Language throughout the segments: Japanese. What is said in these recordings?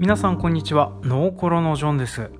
皆さんこんにちは。ノーコロのジョンです。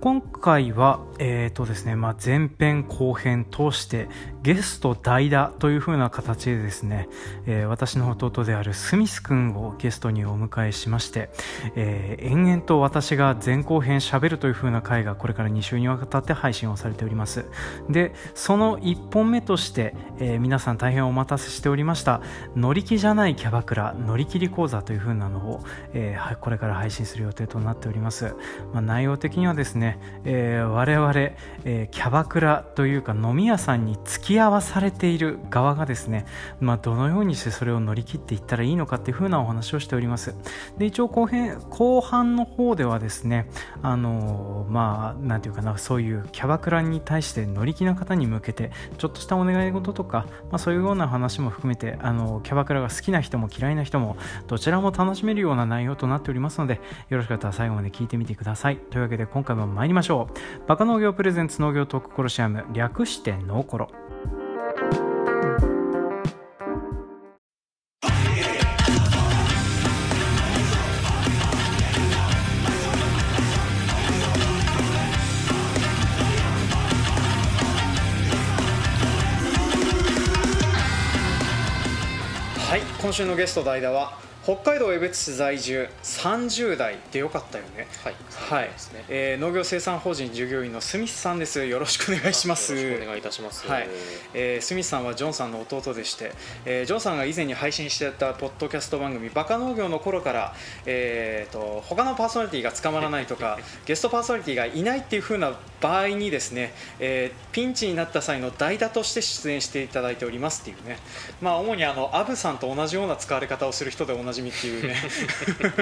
今回は、えーとですねまあ、前編後編通してゲスト代打という風な形でですね、えー、私の弟であるスミス君をゲストにお迎えしまして、えー、延々と私が前後編しゃべるという風な回がこれから2週にわたって配信をされております。でその1本目として、えー、皆さん大変お待たせしておりました乗り気じゃないキャバクラ乗り切り講座という風なのを、えー、これから配信する予定となっております、まあ、内容的にはですねね、えー、我々、えー、キャバクラというか飲み屋さんに付き合わされている側がですね、まあ、どのようにしてそれを乗り切っていったらいいのかっていうふうなお話をしております。で一応後編後半の方ではですねあのー、まあなんていうかなそういうキャバクラに対して乗り気な方に向けてちょっとしたお願い事とか、まあ、そういうような話も含めてあのキャバクラが好きな人も嫌いな人もどちらも楽しめるような内容となっておりますのでよろしかったら最後まで聞いてみてください。というわけで今回も参りましょう。バカ農業プレゼンツ農業トークコロシアム略してノーコロはい今週のゲスト代打は北海道江別市在住30代でよかったよね。はい、はい、ね。えー、農業生産法人従業員のスミスさんです。よろしくお願いします。よろしくお願いいたします。はい、えー、スミスさんはジョンさんの弟でして、えー、ジョンさんが以前に配信してたポッドキャスト番組バカ農業の頃から、えーと、他のパーソナリティが捕まらないとか ゲストパーソナリティがいないっていう風な場合にですね、えー、ピンチになった際の代打として出演していただいておりますっていうね。まあ主にあのアブさんと同じような使われ方をする人で同じじみっていうね。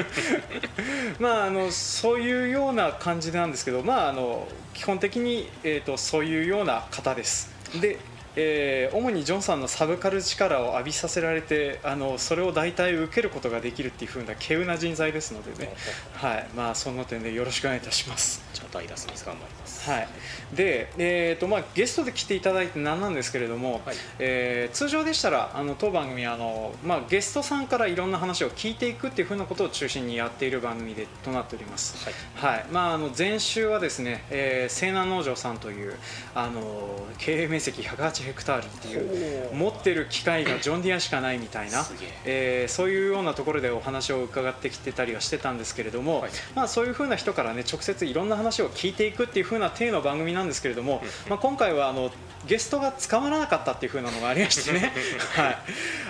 まああのそういうような感じなんですけどまああの基本的に、えーと、そういうような方です。でえー、主にジョンさんのサブカル力を浴びさせられてあのそれを大体受けることができるっていうふうな稀有な人材ですのでね、はい。まあ、その点でよろしくお願いいたします。じゃあ代打スミス頑張ります。はい、で、えーとまあ、ゲストで来ていただいて何なんですけれども、はい、えー、通常でしたらあの当番組あの、まあ、ゲストさんからいろんな話を聞いていくっていうふうなことを中心にやっている番組でとなっております、はい、はい、まあ、あの前週はですね、えー、西南農場さんというあの経営面積108ヘクタールっていう持ってる機械がジョン・ディアしかないみたいな、えー、そういうようなところでお話を伺ってきてたりはしてたんですけれども、はい、まあ、そういうふうな人からね直接いろんな話を聞いていくっていうふうな体の番組なんですけれども、まあ、今回はあのゲストが捕まらなかったっていう風なのがありましてね、はい、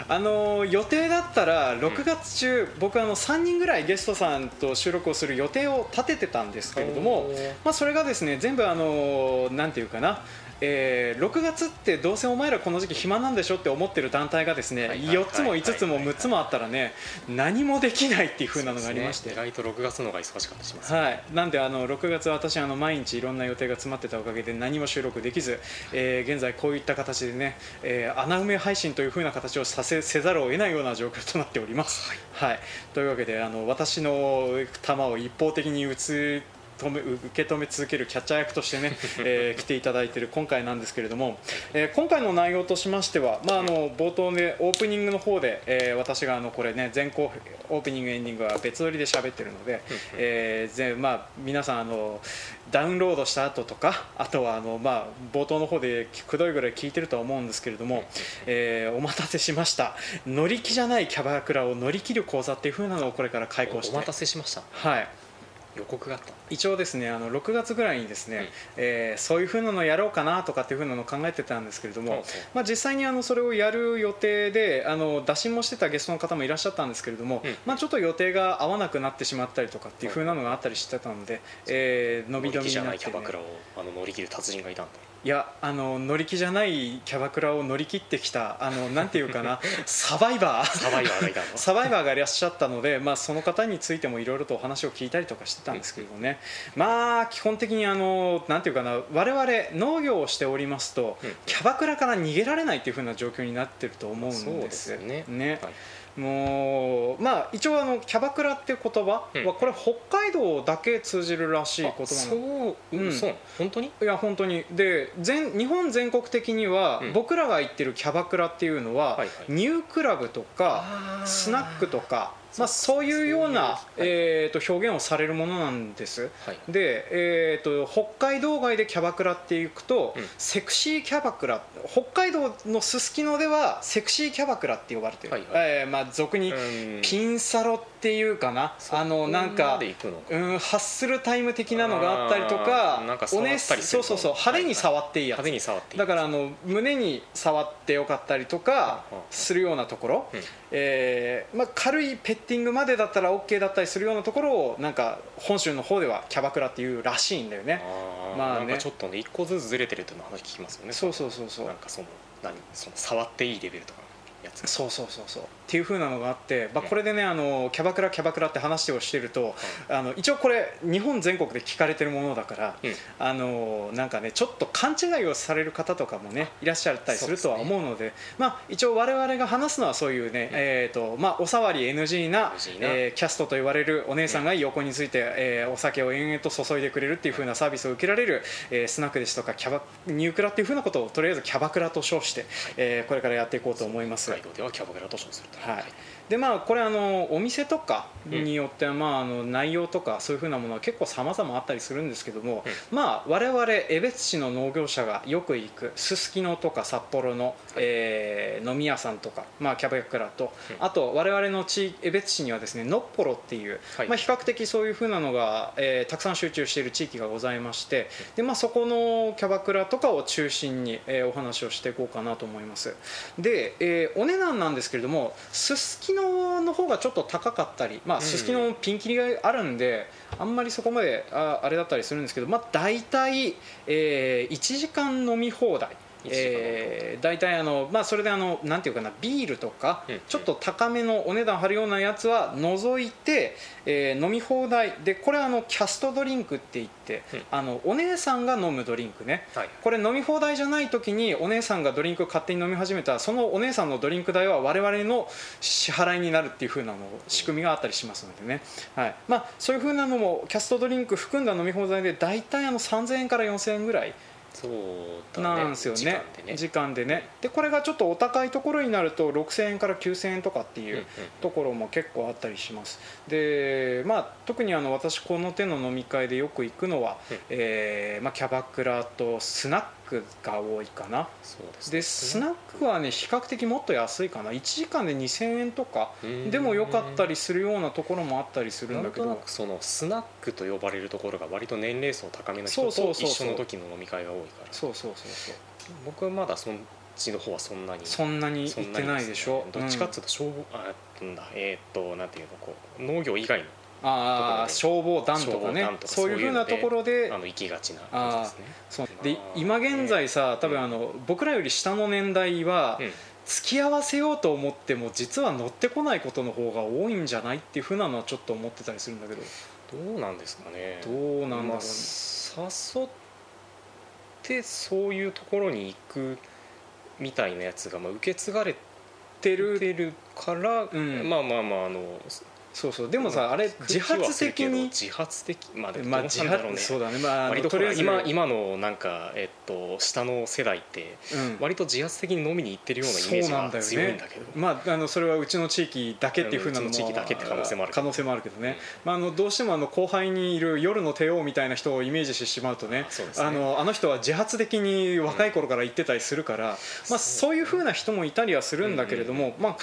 あの予定だったら6月中、僕あの3人ぐらいゲストさんと収録をする予定を立ててたんですけれども、まあ、それがですね全部あのなんていうかなえー、6月ってどうせお前らこの時期暇なんでしょって思ってる団体がですね、4つも5つも6つもあったらね何もできないっていう風なのがありまして、ね、意外と6月の方が忙しかったします、ね、はい、なんであの6月私あの毎日いろんな予定が詰まってたおかげで何も収録できず、えー、現在こういった形でね、えー、穴埋め配信という風な形をさせせざるを得ないような状況となっております。はい、はい、というわけであの私の球を一方的に打つ止め受け止め続けるキャッチャー役としてね、えー、来ていただいている今回なんですけれども、えー、今回の内容としましては、まあ、あの冒頭でオープニングの方で、えー、私があのこれね前後オープニングエンディングは別撮りで喋ってるので、えーぜまあ、皆さんあのダウンロードした後とかあとはあの、まあ、冒頭の方でくどいぐらい聞いてるとは思うんですけれども、えー、お待たせしました。乗り気じゃないキャバクラを乗り切る講座っていう風なのをこれから開講して。お待たせしました。はい予告があった。一応ですねあの6月ぐらいにですね、うん、えー、そういうふうなのやろうかなとかっていうふうなのを考えてたんですけれども、うん、まあ、実際にあのそれをやる予定であの打診もしてたゲストの方もいらっしゃったんですけれども、うん、まあ、ちょっと予定が合わなくなってしまったりとかっていうふうなのがあったりしてたので、えー、伸び伸びになって、ね、キャバクラをあの乗り切る達人がいたんだいやあの乗り気じゃないキャバクラを乗り切ってきたあのなんていうかな サバイバー。サバイバーがいたの？サバイバーがいらっしゃったので、まあ、その方についてもいろいろとお話を聞いたりとかしてたんですけどね、うん、まあ基本的にあのなんていうかな我々農業をしておりますと、うん、キャバクラから逃げられないっていうふうな状況になってると思うんですよね。ね。はいもうまあ一応あのキャバクラっていう言葉はこれ北海道だけ通じるらしい言葉なの、そう、うん、そう本当に？いや本当に。で全日本全国的には、僕らが行ってるキャバクラっていうのは、ニュークラブとかスナックとかまあ、そういうようなそういうえー、と表現をされるものなんです。はい。で、えー、と北海道外でキャバクラっていくと、うん。セクシーキャバクラ北海道のすすきのではセクシーキャバクラって呼ばれてる、はいはえーまあ、俗にうん。ピンサロっていうかな、あのなんまか。うん、ハッスルタイム的なのがあったりとかそうそうそう派手に触っていいやつ、だからあの胸に触ってよかったりとかするようなところ、うんえーまあ、軽いペッティングまでだったら OK だったりするようなところをなんか本州の方ではキャバクラっていうらしいんだよね。あーまあね。ちょっとね一個ずつずれてるっていうの話聞きますよね。そうそうそうそう。なんかその何その触っていいレベルとかのやつ。そうそうそうそうっていう風なのがあって、まあ、うん。これでねあのキャバクラキャバクラって話をしてるとあの一応これ日本全国で聞かれてるものだからうん。あのなんかねちょっと勘違いをされる方とかもねいらっしゃったりするとは思うのでまあ、一応我々が話すのはそういうね、えーとまあ、お触り NG な NG な。えーキャストと言われるお姉さんが横について、えーお酒を延々と注いでくれるっていう風なサービスを受けられる、えースナックですとかキャバニュークラっていう風なことをとりあえずキャバクラと称して、えーこれからやっていこうと思います。ではキャバクラと称するとはいでまあこれあのお店とかによっては、まあ、あの内容とかそういうふうなものは結構様々あったりするんですけども、まあ我々江別市の農業者がよく行くすすきのとか札幌の、えー飲み屋さんとか、まあ、キャバクラと、うん。あと我々の地江別市にはですねのっぽろっていう、はい。まあ、比較的そういうふうなのが、えーたくさん集中している地域がございましてで、まあ、そこのキャバクラとかを中心に、えーお話をしていこうかなと思います。で、えーお値段なんですけれどもすすきのの方がちょっと高かったりまあうん。すすきのピンキリがあるんで、あんまりそこまでああれだったりするんですけど、まあ、大体、えー1時間飲み放題一時間飲み放題えー大体あの、まあ、それであのなんていうかなビールとか、うんちょっと高めのお値段張るようなやつは除いて、えー飲み放題。でこれはあのキャストドリンクって言って、うん。あのお姉さんが飲むドリンクね。はい。これ飲み放題じゃない時にお姉さんがドリンク勝手に飲み始めたらそのお姉さんのドリンク代は我々の支払いになるっていう風なの仕組みがあったりしますのでね、はい。まあ、そういう風なのもキャストドリンク含んだ飲み放題で大体あの3000円から4000円ぐらいそうなんですよね。時間でね。でこれがちょっとお高いところになると6000円から9000円とかっていうところも結構あったりします。でまあ特にあの私この手の飲み会でよく行くのは、うん。えーまあ、キャバクラとスナックが多いかな。そうですでスナックはね比較的もっと安いかな。1時間で2000円とか。でもよかったりするようなところもあったりするんだけなんとなどくそのスナックと呼ばれるところが割と年齢層高めの人と一緒の時の飲み会が多いから。そうそうそうそう。僕はまだそっちの方はそんなにそんなに行ってないでしょ。ね。どっちかっていうと消防あなんだえーっとなんていうのこう農業以外のああ消防団とかね。そういうふうなところであの行きがちな感じですね。でまあ今現在さ多分うん。あの僕らより下の年代はうん。付き合わせようと思っても実は乗ってこないことの方が多いんじゃないっていうふうなのはちょっと思ってたりするんだけど。どうなんですかね。どうなんだろう誘ってそういうところに行くみたいなやつがまあ受け継がれてるから、ん。まあまあまああのそうそう。でもさあれ自発的に自発的。まあでもまあどうなんだろうね。そうだね。まあ割と今今のなんかえっと下の世代ってうん。割と自発的に飲みに行ってるようなイメージが強いんだけど。まあ、あのそれはうちの地域だけっていうふうなのも地域だけって可能性もあるけど。可能性もあるけどね、まあ、あのどうしてもあの後輩にいる夜の帝王みたいな人をイメージしてしまうとねね。あのあの人は自発的に若い頃から言ってたりするから、まあ、そういうふうな人もいたりはするんだけれども、まあ、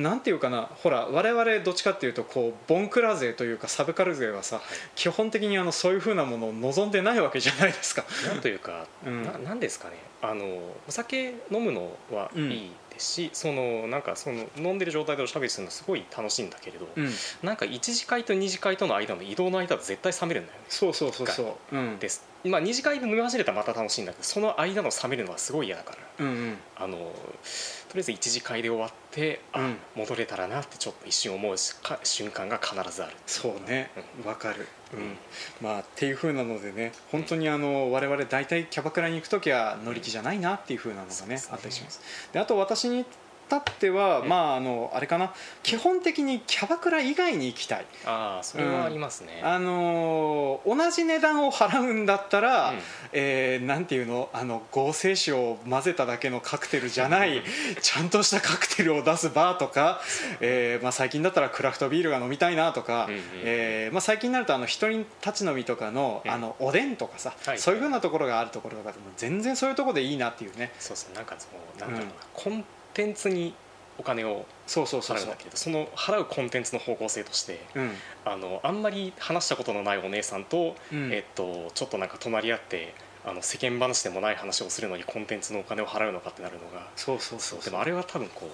なんていうかなほら我々どっちかっていうとこうボンクラ勢というかサブカル勢はさ基本的にあのそういうふうなものを望んでないわけじゃないですか。なんというか、うんななんですかね。あのお酒飲むのはいいですし、そのなんかその飲んでる状態でおしゃべりするのすごい楽しいんだけれど、うん、なんか1次会と2次会との間の移動の間は絶対冷めるんだよね。そうそうそうそう、うん、ですまあ2次会で飲み始めたらまた楽しいんだけどその間の冷めるのはすごい嫌だから。うんうん。あのとりあえず1次会で終わってあ、うん。戻れたらなってちょっと一瞬思う瞬間が必ずある。そうね。わかる、うん。うん。まあっていう風なのでね本当にあの我々大体キャバクラに行く時は乗り気じゃないなっていう風なのがねあったりします。であと私に至っては、うんまああのあれかな。基本的にキャバクラ以外に行きたい、ああそれはありますね、あのー同じ値段を払うんだったら、うん。えーなんていうの？あの合成酒を混ぜただけのカクテルじゃない ちゃんとしたカクテルを出すバーとか、えーまあ、最近だったらクラフトビールが飲みたいなとか、うんうんえーまあ、最近になるとあの一人立ち飲みとかの,、うんあのおでんとかさ、はいそういうふうなところがあるところとかでも全然そういうところでいいなっていうね。そうそうなんかそのなんだろうな、コンテンツにお金をそうそうそうそう。その払うコンテンツの方向性としてうん。あのあんまり話したことのないお姉さんと、うん。えっと、ちょっとなんか隣り合ってあの世間話でもない話をするのにコンテンツのお金を払うのかってなるのがそうそうそうでもあれは多分こう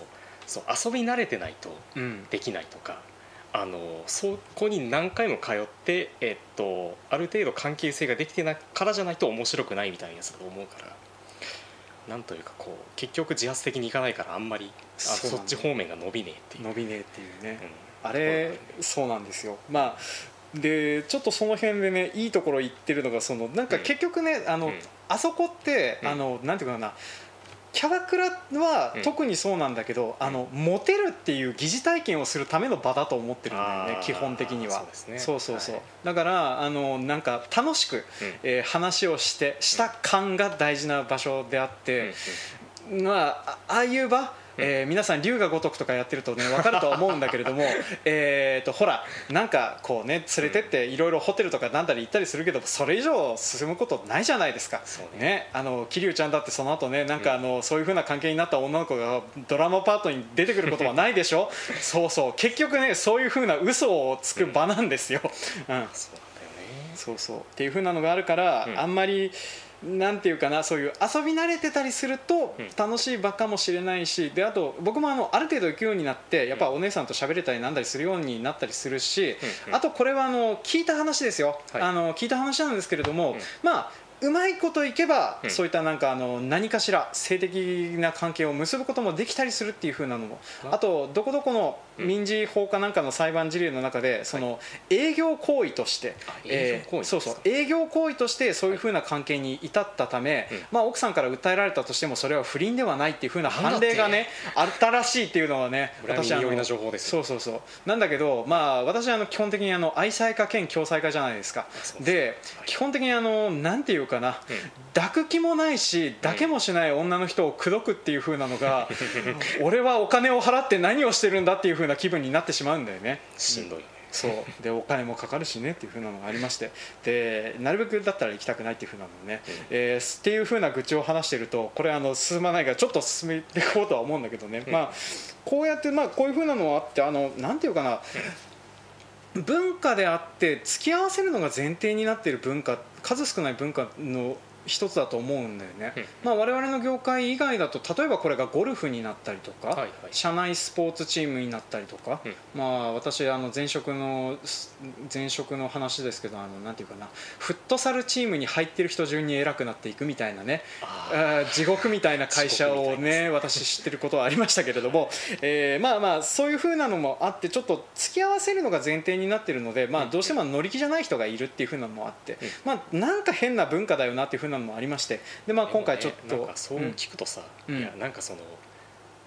そう遊び慣れてないとうん。できないとかあのそこに何回も通って、えっと、ある程度関係性ができてないからじゃないと面白くないみたいなやつだと思うからなんというかこう結局自発的にいかないからあんまりあそっち方面が伸びねえっていう。伸びねえっていうね、うん。あれそうなんですよ。まあでちょっとその辺でねいいところ言ってるのがそのなんかうん。結局ね、あのうん。あそこって、うん。あのなんていうかなキャバクラはうん。特にそうなんだけど、あのモテるっていう疑似体験をするための場だと思ってるんだよね基本的には。そうね。そうそうそう。はい。だからあのなんか楽しく、うん。えー話をしてした感が大事な場所であって、まああああいう場、えー皆さん龍が如くとかやってるとね分かるとは思うんだけれども えーとほらなんかこうね連れてっていろいろホテルとかなんだり行ったりするけどそれ以上進むことないじゃないですか。そうね。あの桐生ちゃんだってその後ねなんかあの、そういう風な関係になった女の子がドラマパートに出てくることはないでしょ。そうそう。結局ねそういう風な嘘をつく場なんですよ、うん、そうなんだよね。そうそう。っていう風なのがあるから、うん。あんまりなんていうかなそういう遊び慣れてたりするとうん。楽しい場かもしれないしであと僕もあのある程度行くようになってやっぱお姉さんと喋れたりなんだりするようになったりするし、うんうん。あとこれはあの聞いた話ですよ、はい。あの聞いた話なんですけれども、うん。まあうまいこといけば、うん。そういったなんかあの何かしら性的な関係を結ぶこともできたりするっていう風なのもあ。あとどこどこの民事法かなんかの裁判事例の中でその営業行為として、あ営業行為えーそうそう。営業行為としてそういう風な関係に至ったため、うん。まあ、奥さんから訴えられたとしてもそれは不倫ではないっていう風な判例がねあったらしいっていうのはねこれはな情報ですよ。そうそうそう。なんだけど、まあ、私はあの基本的にあの愛妻家兼共済家じゃないですか。そうではい基本的にあのなんていうかな、うん。抱く気もないし抱けもしない女の人を口説くっていう風なのが 俺はお金を払って何をしてるんだっていう風な気分になってしまうんだよね。しんどいそう。でお金もかかるしねっていう風なのがありまして。でなるべくだったら行きたくないっていう風なのね、えーっていう風な愚痴を話してるとこれあの進まないからちょっと進めていこうとは思うんだけどね、うん。まあこうやってまあこういう風なのはあってあのなんていうかな。文化であって付き合わせるのが前提になっている文化数少ない文化の一つだと思うんだよね、うん。まあ、我々の業界以外だと例えばこれがゴルフになったりとか、はいはい。社内スポーツチームになったりとか、うん。まあ、私あの前職の前職の話ですけどあのなんていうかなフットサルチームに入ってる人順に偉くなっていくみたいなね地獄みたいな会社をね私知ってることはありましたけれども、えーまあまあそういうふうなのもあってちょっと付き合わせるのが前提になってるので、まあ、うん。どうしても乗り気じゃない人がいるっていうふうなのもあって、うん。まあ、なんか変な文化だよなっていうふうなのもありましてで、まあ、今回ちょっとねそう聞くとさ、うん。いやなんかその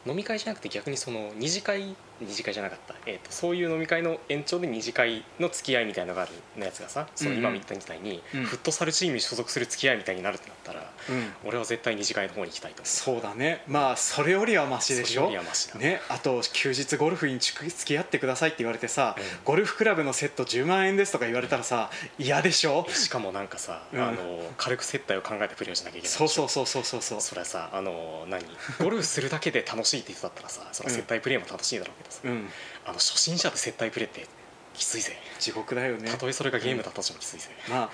飲み会じゃなくて逆にその二次会二次会じゃなかった、えー、とそういう飲み会の延長で二次会の付き合いみたいなのがあるのやつがさうんうん。今言ったみたいに、うん。フットサルチームに所属する付き合いみたいになるってなったらうん。俺は絶対二次会の方に行きたいとそうだね。まあそれよりはマシでしそれょよりはマシだ。ね、あと休日ゴルフに付き合ってくださいって言われてさ、うん。ゴルフクラブのセット10万円ですとか言われたらさ嫌でしょ。しかもなんかさ、うん。あの軽く接待を考えてプレーをしなきゃいけないそうそうそうそうそうそう。それはさあの何？ゴルフするだけで楽しいって人だったらさその接待プレーも楽しいだろうけどさ、うん。あの初心者で接待プレーってきついぜ。地獄だよね。たとえそれがゲームだったとしてもきついぜ、まあう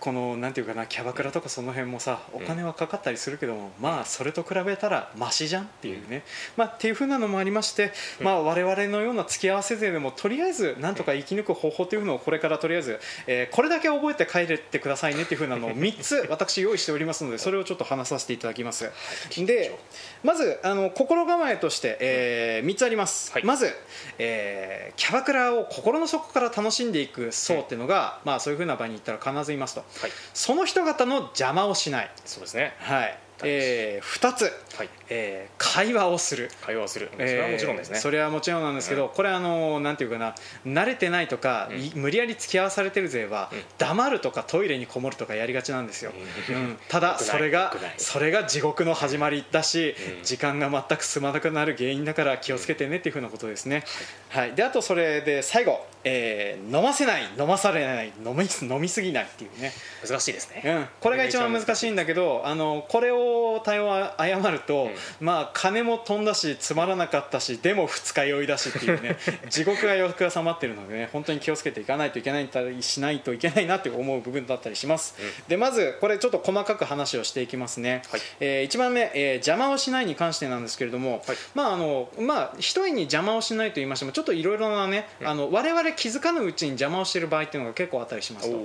このなんていうかなキャバクラとかその辺もさお金はかかったりするけども、まあそれと比べたらマシじゃんっていうね、まあっていうふうなのもありまして、まあ我々のような付き合わせ勢でもとりあえずなんとか生き抜く方法というのをこれからとりあえず、えーこれだけ覚えて帰れてくださいねっていうふうなのを 3つ私用意しておりますのでそれをちょっと話させていただきます。でまずあの心構えとして、え3つあります、はい。まず、えーキャバクラを心の底から楽しんでいく層っていうのが、まあ、そういうふうな場に行ったら必ずいますと。はい。その人方の邪魔をしない、そうですね。はい。え2つ、はいえー会話をする。会話をする。それはもちろんですね、えーそれはもちろんなんですけど、うん。これあのなんていうかな慣れてないとか、うん。い無理やり付き合わされてる勢は、うん。黙るとかトイレにこもるとかやりがちなんですよ、ただそれがそれが地獄の始まりだし、うん。時間が全く進まなくなる原因だから気をつけてねっていうふうなことですね、はい、であとそれで最後、えー飲ませない飲まされない飲み飲みすぎないっていうね。難しいですね、うん、これが一番難しいんだけどあのこれを対応を誤ると、まあ金も飛んだしつまらなかったしでも二日酔いだしっていうね 地獄が欲が収まってるのでね本当に気をつけていかないといけないしないといけないなって思う部分だったりします、うでまずこれちょっと細かく話をしていきますね、はい。え1番目、えー邪魔をしないに関してなんですけれども、はい。まああのまあ一重に邪魔をしないと言いましてもちょっといろいろなね、あの我々気づかぬうちに邪魔をしている場合っていうのが結構あったりしますと。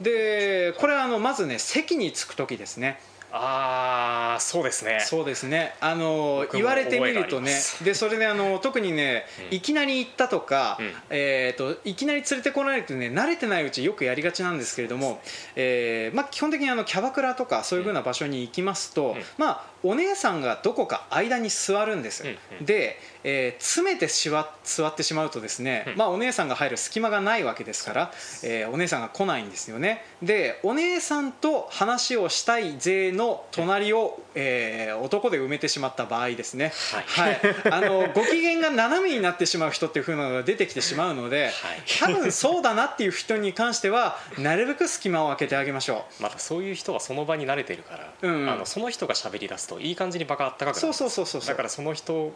でこれはあのまずね席に着く時ですねああそうですね。そうですね。あの言われてみるとねでそれであの 特にね、うん。いきなり行ったとか、うん。えー、といきなり連れてこられてね慣れてないうちよくやりがちなんですけれども、えーまあ、基本的にあのキャバクラとかそういうふうな場所に行きますと、うん。まあ、お姉さんがどこか間に座るんです、で、えー詰めてしわ座ってしまうとですね、うん。まあ、お姉さんが入る隙間がないわけですから、えーお姉さんが来ないんですよね。でお姉さんと話をしたい勢の隣を、えー男で埋めてしまった場合ですね、はい。あのご機嫌が斜めになってしまう人っていう風なのが出てきてしまうので、多分そうだなっていう人に関してはなるべく隙間を空けてあげましょまたそういう人はその場に慣れてるから、うん。うんあのその人が喋り出すといい感じに場があったかくなるうそうそうそうそうそう。だからその人を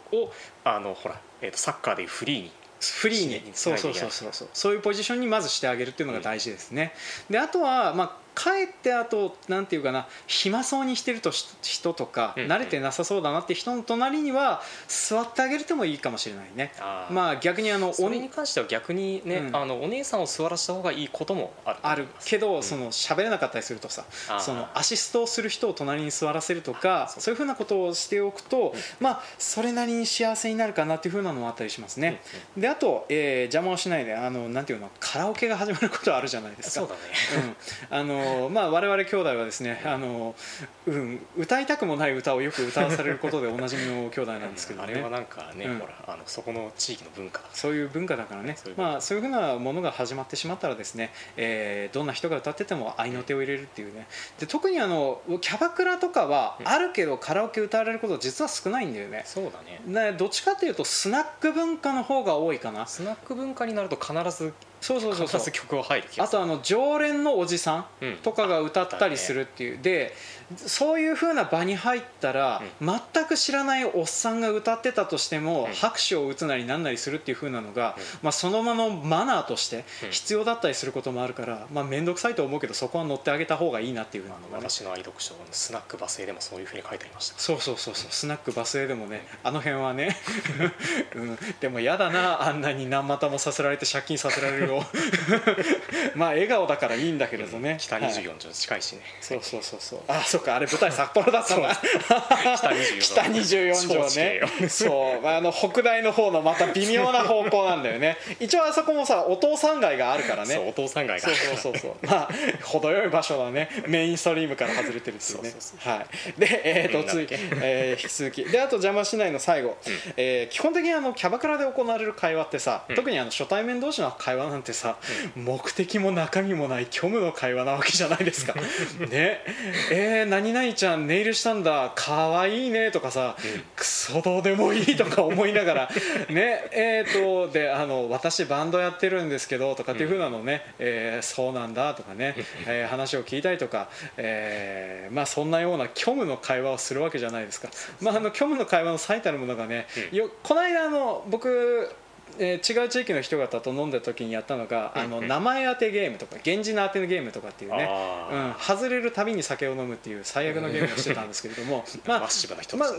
あのほら、えー、とサッカーでいうフリーにフリーにそうそうそうそうそう。そういうポジションにまずしてあげるっていうのが大事ですね、であとはまあかえってあとなんていうかな暇そうにしてるとし人とか、うん慣れてなさそうだなって人の隣には座ってあげるてもいいかもしれないね。まあ逆にあのそれおに関しては逆にね、うん。あのお姉さんを座らせた方がいいこともあるとある。けど、うん。その喋れなかったりするとさそのアシストをする人を隣に座らせるとかそういうふうなことをしておくと、まあそれなりに幸せになるかなっていうふうなのもあったりしますね、であと、えー邪魔をしないであのなんていうのカラオケが始まることあるじゃないですか。そうだね。うん、あのまあ我々兄弟はですねあの、うん、歌いたくもない歌をよく歌わされることでおなじみの兄弟なんですけどね。あれはなんかね、うん。ほらあのそこの地域の文化。だそういう文化だからね。そういうまあ、そういうふうなものが始まってしまったらですね、えーどんな人が歌ってても合いの手を入れるっていうね。で特にあのキャバクラとかはうん。あるけどカラオケ歌われること実は少ないんだよね。そうだね。ねどっちかっていうとスナック文化の方が多いかな。スナック文化になると必ずそうそうそうそう。必ず曲は入る気がする。あとあの常連のおじさん。とかが歌ったりするっていう、でそういう風な場に入ったら、全く知らないおっさんが歌ってたとしても、うん。拍手を打つなりなんなりするっていう風なのが、うん。まあ、そのままのマナーとしてうん。必要だったりすることもあるから、まあ、面倒くさいと思うけどそこは乗ってあげた方がいいなっていう風なのがね。私の愛読書のスナックバスへでもそういうふうに書いてありました。そうそうそうそう。スナックバスへでもねあの辺はね、うん、でも嫌だなあんなに何股もさせられて借金させられるを まあ笑顔だからいいんだけれどね、北はい。24条近いしね、そうそうそうそう。あそっかあれ舞台札幌だったんだ北24北24条ね。そう。まああの北大の方のまた微妙な方向なんだよね。一応あそこもさお父さん街があるからね。そうお父さん街がそうそうそう。まあ程よい場所だね。メインストリームから外れてるっていうね。はい。でえっ、と次。うんなんだっけ、えー引き続き。であと邪魔しないの最後、えー基本的にあのキャバクラで行われる会話ってさ、うん。特にあの初対面同士の会話なんてさ、目的も中身もない虚無の会話なわけじゃないですか。ね。えー、何々ちゃんネイルしたんだかわいいねとかさ、クソどうでもいいとか思いながら ねえー、とであの私バンドやってるんですけどとかっていうふうなのね、えーそうなんだとかね、えー話を聞いたりとか、えーまあ、そんなような虚無の会話をするわけじゃないですか、まあ、あの虚無の会話の最たるものがね、うん。よこの間あの僕えー違う地域の人方と飲んだ時にやったのが、あの名前当てゲームとか源氏の当てのゲームとかっていうね、あうん、外れるたびに酒を飲むっていう最悪のゲームをしてたんですけれども、まあまあ、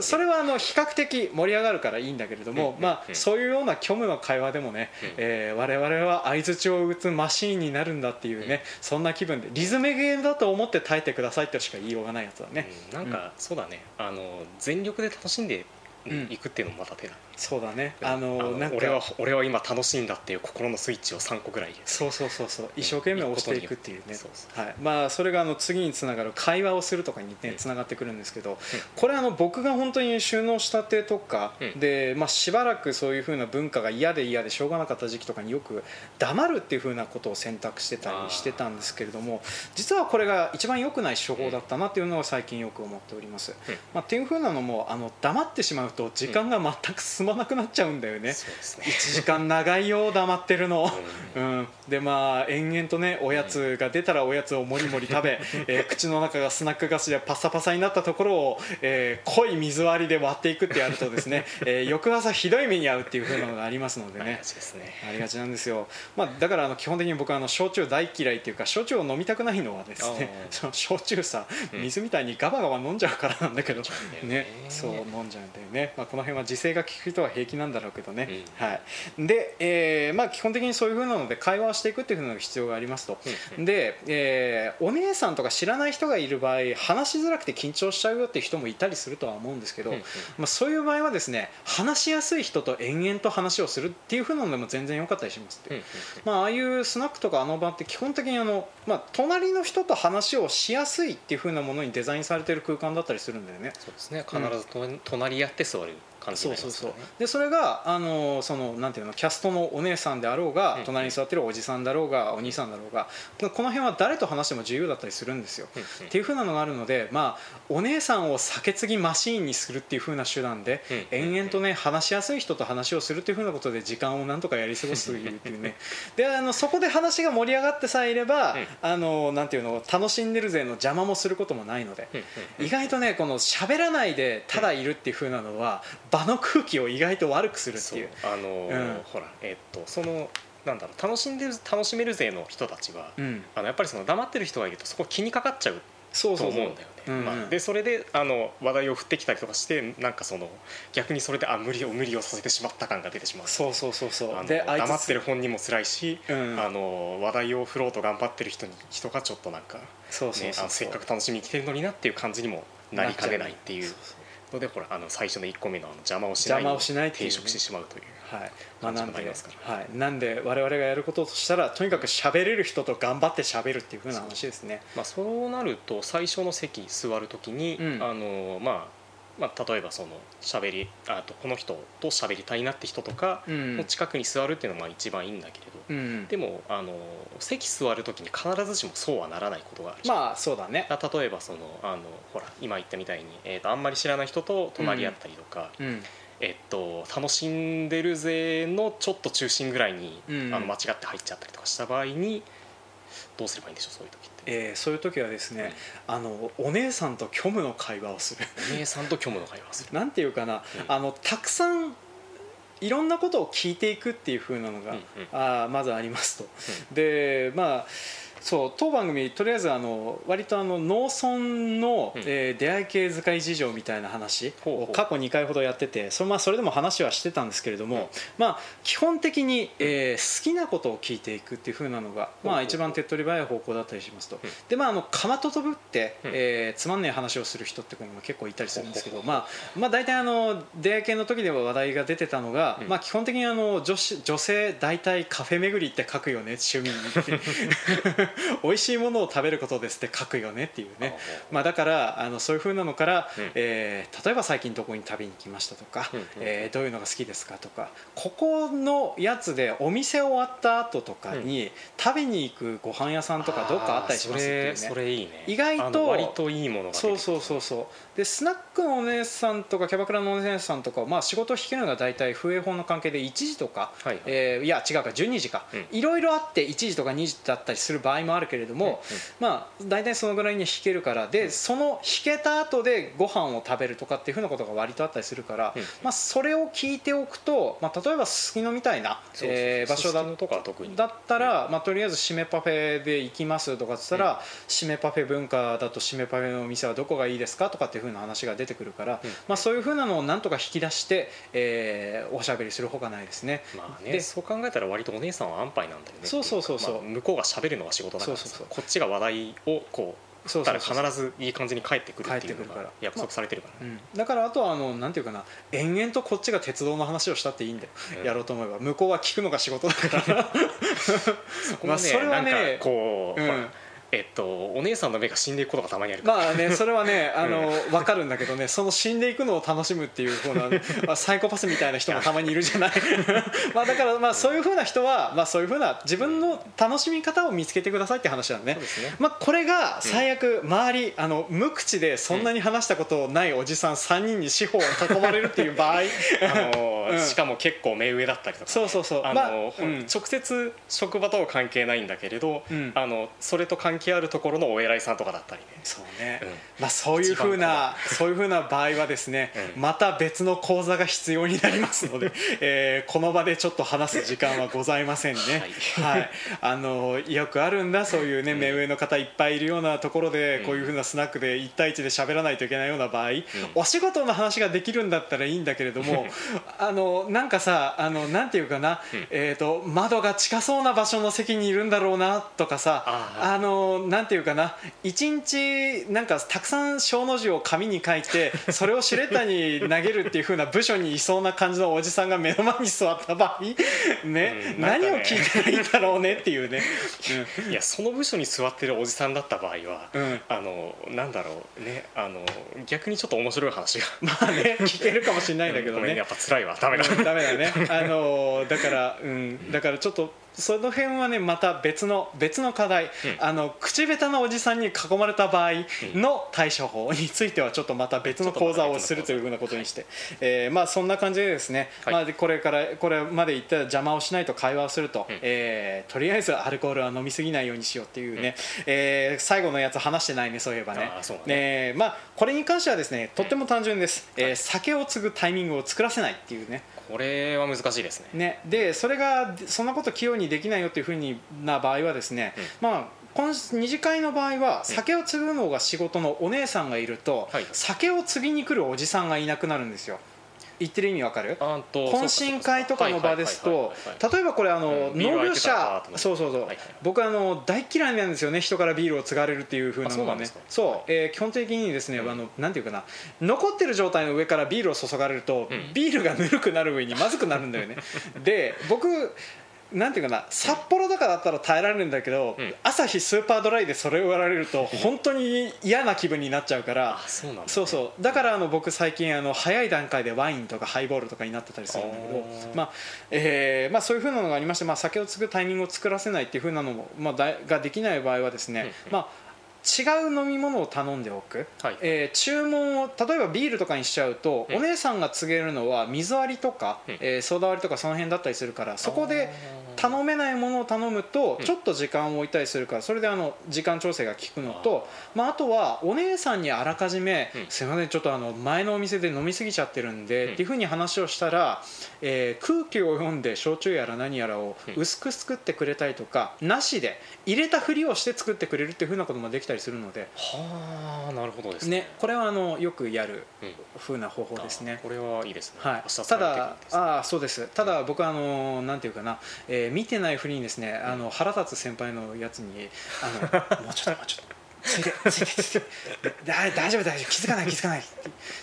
それはあの比較的盛り上がるからいいんだけれども、まあ、うんそういうような虚無の会話でもね、うん。えー我々は相づちを打つマシーンになるんだっていうね、そんな気分でリズムゲームだと思って耐えてくださいってしか言いようがないやつだね。うん。なんか、そうだね。あの全力で楽しんでうん行くっていうのもまた手だ、そうだね。あのなんか。俺は俺は今楽しいんだっていう心のスイッチを3個ぐらい。そうそうそうそう。一生懸命押していくっていうね。はい。まあ、それがあの次につながる会話をするとかにねうん。つながってくるんですけどこれあの僕が本当に収納したてとかうん。で、まあ、しばらくそういう風な文化が嫌で嫌でしょうがなかった時期とかによく黙るっていう風なことを選択してたりしてたんですけれども実はこれが一番良くない手法だったなっていうのを最近よく思っております。うん。まあ、っていう風なのもあの黙ってしまうと時間が全く進まなくなっちゃうんだよね。そうですね。1時間長いよ黙ってるの。ううん、でまあ延々とねおやつが出たらおやつをもりもり食べ、えー口の中がスナック菓子でパサパサになったところを、えー濃い水割りで割っていくってやるとですね、えー翌朝ひどい目に遭うっていう風なのがありますのでんね。ありがちなんですよ、まあ、だからあの基本的に僕はあの焼酎大嫌いっていうか焼酎を飲みたくないのはですねその焼酎さうん。水みたいにガバガバ飲んじゃうからなんだけど、ねそう飲んじゃうんだよね、まあ、この辺は自制が効く人は平気なんだろうけどね、うん。はい、で、えーまあ、基本的にそういう風なので会話をしていくっていう風な必要がありますと、うんで、えーお姉さんとか知らない人がいる場合話しづらくて緊張しちゃうよっていう人もいたりするとは思うんですけど、うんうん。まあ、そういう場合はですね話しやすい人と延々と話をするっていう風なのでも全然良かったりしますってまあ、ああいうスナックとかあの場って基本的にあの、まあ、隣の人と話をしやすいっていう風なものにデザインされてる空間だったりするんだよね。そうですね必ずと隣り合って座る感じにそうそう。そうなりますからね。でそれがあのそのなんていうのキャストのお姉さんであろうが、うん。隣に座ってるおじさんだろうがお兄さんだろうがこの辺は誰と話しても自由だったりするんですよ。っていう風なのがあるので、まあ、お姉さんを酒継ぎマシーンにするっていう風な手段で、うん延々とね話しやすい人と話をするっていう風なことで時間をなんとかやり過ごすというね。であのそこで話が盛り上がってさえいれば、うん。あのなんていうの楽しんでる勢の邪魔もすることもないので。意外とねこの喋らないでただいるっていう風なのは場の空気を意外と悪くするってそう。いう。あのーうん。ほらえっとそのなんだろう楽しんでる楽しめる勢の人たちは、うん。あのやっぱりその黙ってる人がいるとそこ気にかかっちゃうそうそうそうと思うんだよね。うんう。んまあ、でそれであの話題を振ってきたりとかしてなんかその逆にそれであ無理を無理をさせてしまった感が出てしまう。そうそうそうそう。で黙ってる本人も辛いし、うん。あの話題を振ろうと頑張ってる人に人がちょっとなんか、せっかく楽しみに来てるのになっていう感じにもなりかねないっていうそうそうのでほらあの最初の1個目のあの邪魔をしない邪魔をしないっていうね。抵触してしまうという。はい。ますからはい、なんで我々がやることとしたらとにかく喋れる人と頑張って喋るっていう風な話ですね。まあ、そうなると最初の席座るときに、うん。あのまあまあ、例えばその喋りあとこの人と喋りたいなって人とかうん。の近くに座るっていうのはまあ一番いいんだけれど、うん。でもあの席座る時に必ずしもそうはならないことがある。まあそうだね。あ例えばそのあのほら今言ったみたいに、えー、とあんまり知らない人と隣り合ったりとか、うん。えっと、楽しんでる勢のちょっと中心ぐらいに、うん。あの間違って入っちゃったりとかした場合にどうすればいいんでしょうそういう時って。えーそういう時はですね、あのお姉さんと虚無の会話をする。お姉さんと虚無の会話をする。なんていうかな、うん。あのたくさんいろんなことを聞いていくっていう風なのが、うんうん。あーまずありますと、でまあそう当番組とりあえずあの割とあの農村の、うん。えー出会い系使い事情みたいな話を過去2回ほどやっててそ,、まあ、それでも話はしてたんですけれども、うん。まあ、基本的に、えー好きなことを聞いていくっていう風なのが、まあ、一番手っ取り早い方向だったりしますと、うん。でまああのかまととぶって、うん。えーつまんない話をする人っていうのも結構いたりするんですけど、まあまあ、大体あの出会い系の時では話題が出てたのが、うん。まあ、基本的にあの女子女性大体カフェ巡りって書くよね趣味に。っ て 美味しいものを食べることですって書くよねっていうね、まあ、だからあのそういう風なのから、うん。えー例えば最近どこに食べに来ましたとか、うんうんえーどういうのが好きですかとかここのやつでお店終わった後とかに、食べに行くご飯屋さんとかどっかあったりしますっていうね。それそれいいね。意外と割といいものがそう。そうそうそうでスナックのお姉さんとかキャバクラのお姉さんとかは、まあ、仕事を引けるのが大体風営法の関係で1時とか、はいはい。えーいや違うか12時か、うん。いろいろあって1時とか2時だったりする場合もあるけれども、まあ、大体そのぐらいに引けるからでその引けた後でご飯を食べるとかっていうふうなことが割とあったりするから、うん。まあ、それを聞いておくと、まあ、例えばすすきのみたいな、そえー場所だとかは特に。だったら、まあ、とりあえず締めパフェで行きますとかっつったら、締めパフェ文化だと締めパフェのお店はどこがいいですかとかっていうふうな話が出てくるから、うん。まあ、そういうふうなのをなんとか引き出して、えーおしゃべりするほかないですね。まあね。でそう考えたら割とお姉さんは安牌なんだよねそうそうそうそう。まあ向こうが喋るのが仕事だからさそうそうそう。こっちが話題をこう振ったら必ずいい感じに帰ってくるっていうのが約束されてるからね、うん。だからあとはあのなんていうかな延々とこっちが鉄道の話をしたっていいんだよ、うん。やろうと思えば。向こうは聞くのが仕事だから。そこもね まあそれはねなんかこう、うんえっとお姉さんの目が死んでいくことがたまにある。まあね それはねあの分かるんだけどねその死んでいくのを楽しむっていうふうなま あサイコパスみたいな人もたまにいるじゃない。まあだからまあそういうふうな人はまあそういうふうな自分の楽しみ方を見つけてくださいって話なんねね。まあ、これが最悪、周りあの無口でそんなに話したことないおじさん3人に四方を囲まれるっていう場合。あのうん。しかも結構目上だったりとかね、そうそうそう。あの、まあうん。直接職場とは関係ないんだけれど、うん。あのそれと関係あるところのお偉いさんとかだったりね。そうね、うん。まあ、そういうふうなそういうふうな場合はですね、うん。また別の講座が必要になりますので、えーこの場でちょっと話す時間はございませんね。はい、あのよくあるんだそういうね目上の方いっぱいいるようなところで、うん。こういうふうなスナックで1対1で喋らないといけないような場合、お仕事の話ができるんだったらいいんだけれどもあのなんかさあのなんていうかな、うん。えー、と窓が近そうな場所の席にいるんだろうなとかさああのなんていうかな一日なんかたくさん小の字を紙に書いて それをシュレッダーに投げるっていう風な部署にいそうな感じのおじさんが目の前に座った場合ね、うん何を聞いたらいいんだろうねっていうね、いやその部署に座ってるおじさんだった場合は、うん。うん、あのなんだろうねあの逆にちょっと面白い話が。まあね聞けるかもしれないんだけどね。ごめんやっぱ辛いわ。ダメだ、うんダメだね。あのだからうん。だからちょっとその辺はねまた別の別の課題、うん。あの口下手なおじさんに囲まれた場合の対処法についてはちょっとまた別の講座をするというふうなことにして、えーまあそんな感じでですね、はい。まあでこれからこれまで言ったら邪魔をしないと会話をすると、うん。えーとりあえずアルコールは飲みすぎないようにしようっていうね、えー最後のやつ話してないねそういえばね。あね。ねまあこれに関してはですねとっても単純です、えー酒を継ぐタイミングを作らせないっていうねこれは難しいですね。ね、でそれがそんなこと器用にできないよっていうふうにな場合はですね、まあこの二次会の場合は酒を継ぐのが仕事のお姉さんがいると、はい。酒を継ぎに来るおじさんがいなくなるんですよ言ってる意味わかる？懇親会とかの場ですと例えばこれあの農業者そうそうそう。僕あの大嫌いなんですよね人からビールを継がれるっていう風なのがね。あそうえー基本的にですねうん。あのなんていうかな。残ってる状態の上からビールを注がれるとうん。ビールがぬるくなる上にまずくなるんだよね。で僕なんていうかな札幌だからだったら耐えられるんだけど、うん。朝日スーパードライでそれをやられると本当に嫌な気分になっちゃうからあそうね。そうそう。だからあの僕最近あの早い段階でワインとかハイボールとかになってたりするんだけどまあえーまあ、そういうふうなのがありまして、まあ、酒を継ぐタイミングを作らせないっていうふうなのも、まあ、だができない場合はですね、まあ違う飲み物を頼んでおく、はい。えー注文を例えばビールとかにしちゃうと、うん。お姉さんが告げるのは水割りとか、うん。えーソーダ割りとかその辺だったりするからそこで頼めないものを頼むとうん。ちょっと時間を置いたりするからそれであの時間調整が効くのとまあ、あとはお姉さんにあらかじめうん「すいませんちょっとあの前のお店で飲み過ぎちゃってるんで」うん。っていうふうに話をしたら、えー空気を読んで焼酎やら何やらをうん。薄く作ってくれたりとかなしで入れたふりをして作ってくれるっていうふうなこともできたりするので、はあなるほどですね。ね、これはあのよくやるうん。ふうな方法ですね。あ。これはいいですね。はい。ただあーそうです。ただ僕はあのなんていうかな、えー見てないふりにですねあの腹立つ先輩のやつにあの もうちょっともうちょっと。ついてついてついて。だ大丈夫大丈夫。気づかない気づかない。っ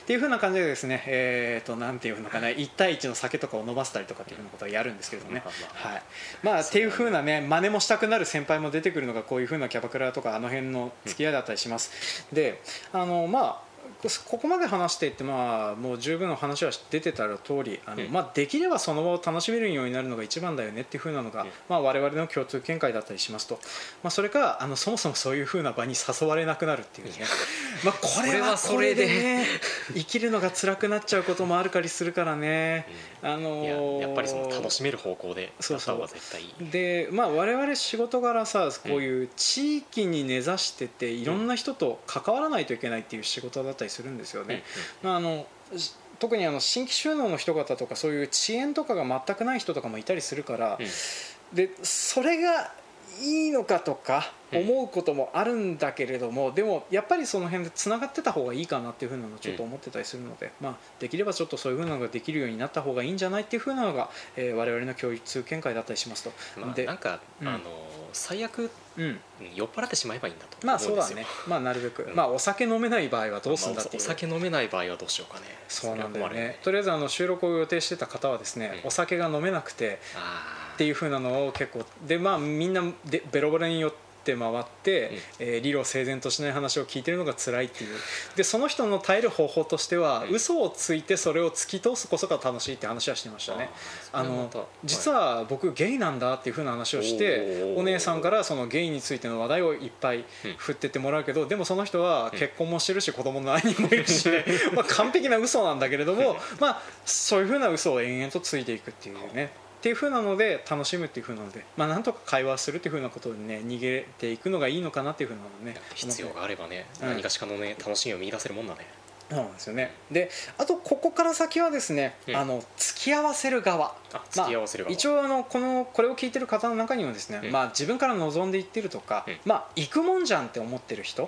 ていうふうな感じでですねえー、となんていうのかな1対1の酒とかを飲ませたりとかっていうふうなことをやるんですけれどもね、まあはい。まあっていうふうなね真似もしたくなる先輩も出てくるのがこういうふうなキャバクラとかあの辺の付き合いだったりします、であのまあこここまで話していって、まあ、もう十分の話は出てたら通りあの、うんまあ、できればその場を楽しめるようになるのが一番だよねっていうふうなのが、うんまあ、我々の共通見解だったりしますと、まあ、それかあのそもそもそういうふうな場に誘われなくなるっていうね、まあ、これはこれで。ね生きるのが辛くなっちゃうこともあるかりするからね。あのーやっぱりその楽しめる方向でやった方が絶対いい。でまあ我々仕事柄さこういう地域に根ざしてていろんな人と関わらないといけないっていう仕事だったりするんですよね。まああのし特にあの新規収納の人方とかそういう遅延とかが全くない人とかもいたりするから、うんでそれがいいのかとか思うこともあるんだけれども、でもやっぱりその辺でつながってた方がいいかなっていうふうなのをちょっと思ってたりするので、まあ、できればちょっとそういうふうなのができるようになった方がいいんじゃないっていうふうなのが、えー、我々の教育通見解だったりしますと。まあ、でなんか、うん。あの最悪うん酔っ払ってしまえばいいんだとまあそうだね、まあ、なるべく、うん。まあ、お酒飲めない場合はどうするんだっていう、まあおお酒飲めない場合はどうしようかね。そうなんだよそれは困るね。とりあえずあの収録を予定してた方はですね、うん。お酒が飲めなくてあっていう風なのを結構でまあみんなでベロベロに酔って回って、うん。えー理路整然としない話を聞いてるのが辛いっていう。でその人の耐える方法としては、うん。嘘をついてそれを突き通すこそが楽しいって話はしてましたね。あの実はは僕ゲイなんだっていう風な話をしてお姉さんからそのゲイについての話題をいっぱい振ってってもらうけどでもその人は結婚もしてるし子供の兄もいるし まあ完璧な嘘なんだけれどもまあそういう風な嘘を延々とついていくっていうねっていう風なので楽しむっていう風なのでまあなんとか会話するっていう風なことでね逃げていくのがいいのかなっていう風なのね必要があればね、うん。何かしかのね楽しみを見出せるもんだねなんですよね。であとここから先はですね、うん。あの付き合わせる側。あ付き合わせる側、一応あのこのこれを聞いてる方の中にはですね、うん。まあ、自分から望んでいってるとか、うん。まあ行くもんじゃんって思ってる人、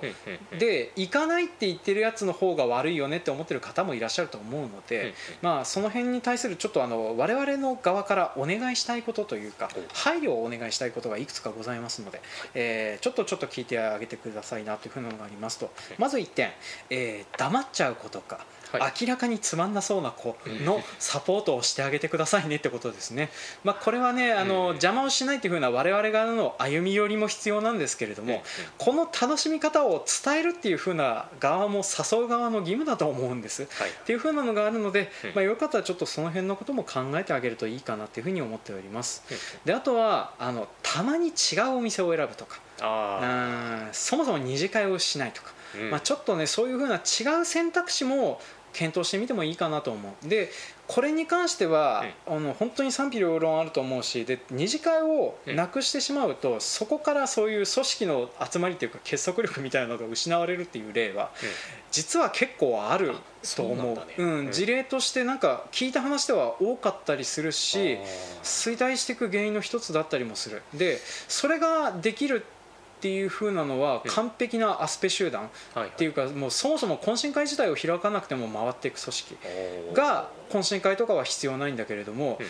で行かないって言ってるやつの方が悪いよねって思ってる方もいらっしゃると思うので、まあ、その辺に対するちょっとあの我々の側からお願いしたいことというかお配慮をお願いしたいことがいくつかございますので、えーちょっとちょっと聞いてあげてくださいなというふうなのがありますと。まず1点、えー黙っちゃうことか、はい。明らかにつまんなそうな子のサポートをしてあげてくださいねってことですね、まあ、これはねあの、うん。邪魔をしないというふうな我々側の歩み寄りも必要なんですけれども、この楽しみ方を伝えるっていう風な側も誘う側の義務だと思うんです。はい。っていう風なのがあるので、うん。まあ、よかったらちょっとその辺のことも考えてあげるといいかなっていうふうに思っております。うん。であとはあのたまに違うお店を選ぶとか。あうんそもそも二次会をしないとか、ー、うん。まあ、ちょっとねそういう風な違う選択肢も検討してみてもいいかなと思う。でこれに関しては、あの本当に賛否両論あると思うしで二次会をなくしてしまうと、そこからそういう組織の集まりというか結束力みたいなのが失われるっていう例は実は結構あると思うね。う。んうん。事例としてなんか聞いた話では多かったりするし衰退していく原因の一つだったりもする。でそれができるっていう風なのはうん完璧なアスペ集団っていうかもうそもそも懇親会自体を開かなくても回っていく組織が懇親会とかは必要ないんだけれども、うん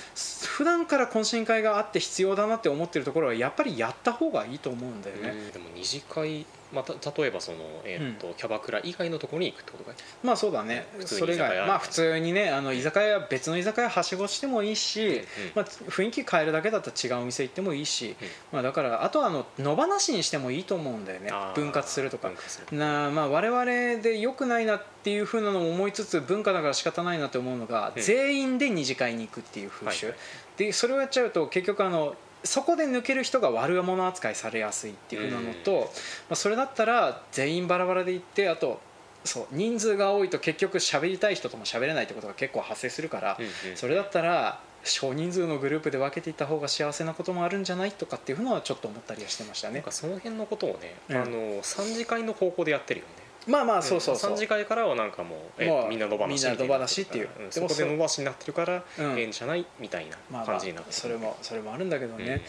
普段から懇親会があって必要だなって思ってるところはやっぱりやった方がいいと思うんだよね。うんでも二次会、まあ、た例えばその、えーとキャバクラ以外のところに行くってことかい？まあそうだね。それ以外まあ普通にねあの居酒屋別の居酒屋はしごしてもいいし、まあ、雰囲気変えるだけだったら違うお店行ってもいいし、まあ、だからあとはあの野放しにしてもいいと思うんだよね。分割するとか。なまあ我々で良くないなっていうふうなのも思いつつ文化だから仕方ないなって思うのが、うん。全員で二次会に行くっていう風習、はい。でそれをやっちゃうと結局あのそこで抜ける人が悪者扱いされやすいっていうふうなのと、うん。まあ、それだったら全員バラバラで行ってあとそう人数が多いと結局喋りたい人とも喋れないってことが結構発生するから、それだったら少人数のグループで分けていった方が幸せなこともあるんじゃないとかっていうのはちょっと思ったりはしてましたね。なんかその辺のことをね、うん。あの三次会の方向でやってるよねまあまあそうそうそう、三次会からはなんかもうえもうみんな野放しみんな野放しっていう。うんでもそこで野放しになってるからうん。ええんじゃないみたいなまあまあ感じになってる。それもそれもあるんだけどね、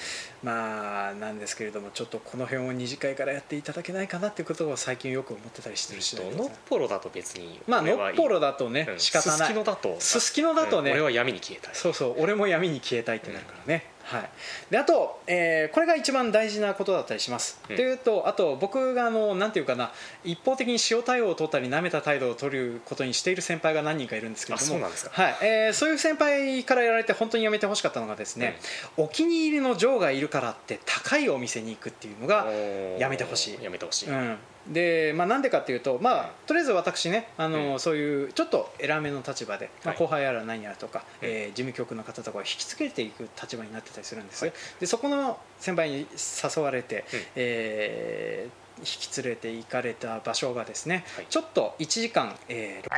まあなんですけれどもちょっとこの辺を二次会からやっていただけないかなっていうことを最近よく思ってたりしてるし、うん、のっぽろだと別にまあ俺はいい。のっぽろだとね、うん。仕方ない。すすきのだとすすきのだとね、うん。俺は闇に消えたい。そうそう俺も闇に消えたいってなるからね、はい、であと、えーこれが一番大事なことだったりします、うん。というとあと僕があのなんていうかな一方的に塩対応を取ったり舐めた態度を取ることにしている先輩が何人かいるんですけれども。はい。えーそういう先輩からやられて本当にやめてほしかったのがですね、お気に入りのジョーがいるからって高いお店に行くっていうのが、やめてほしい。やめてほしい、うん、で、まあ、なんでかっていうと、まあ、とりあえず私ねあの、うん。そういうちょっと偉めの立場で、まあ、はい。後輩やら何やらとか、うん。えー事務局の方とかを引きつけていく立場になってたりするんです、はい。でそこの先輩に誘われて、うん。えー引き連れて行かれた場所がですね、はい。ちょっと1時間、えー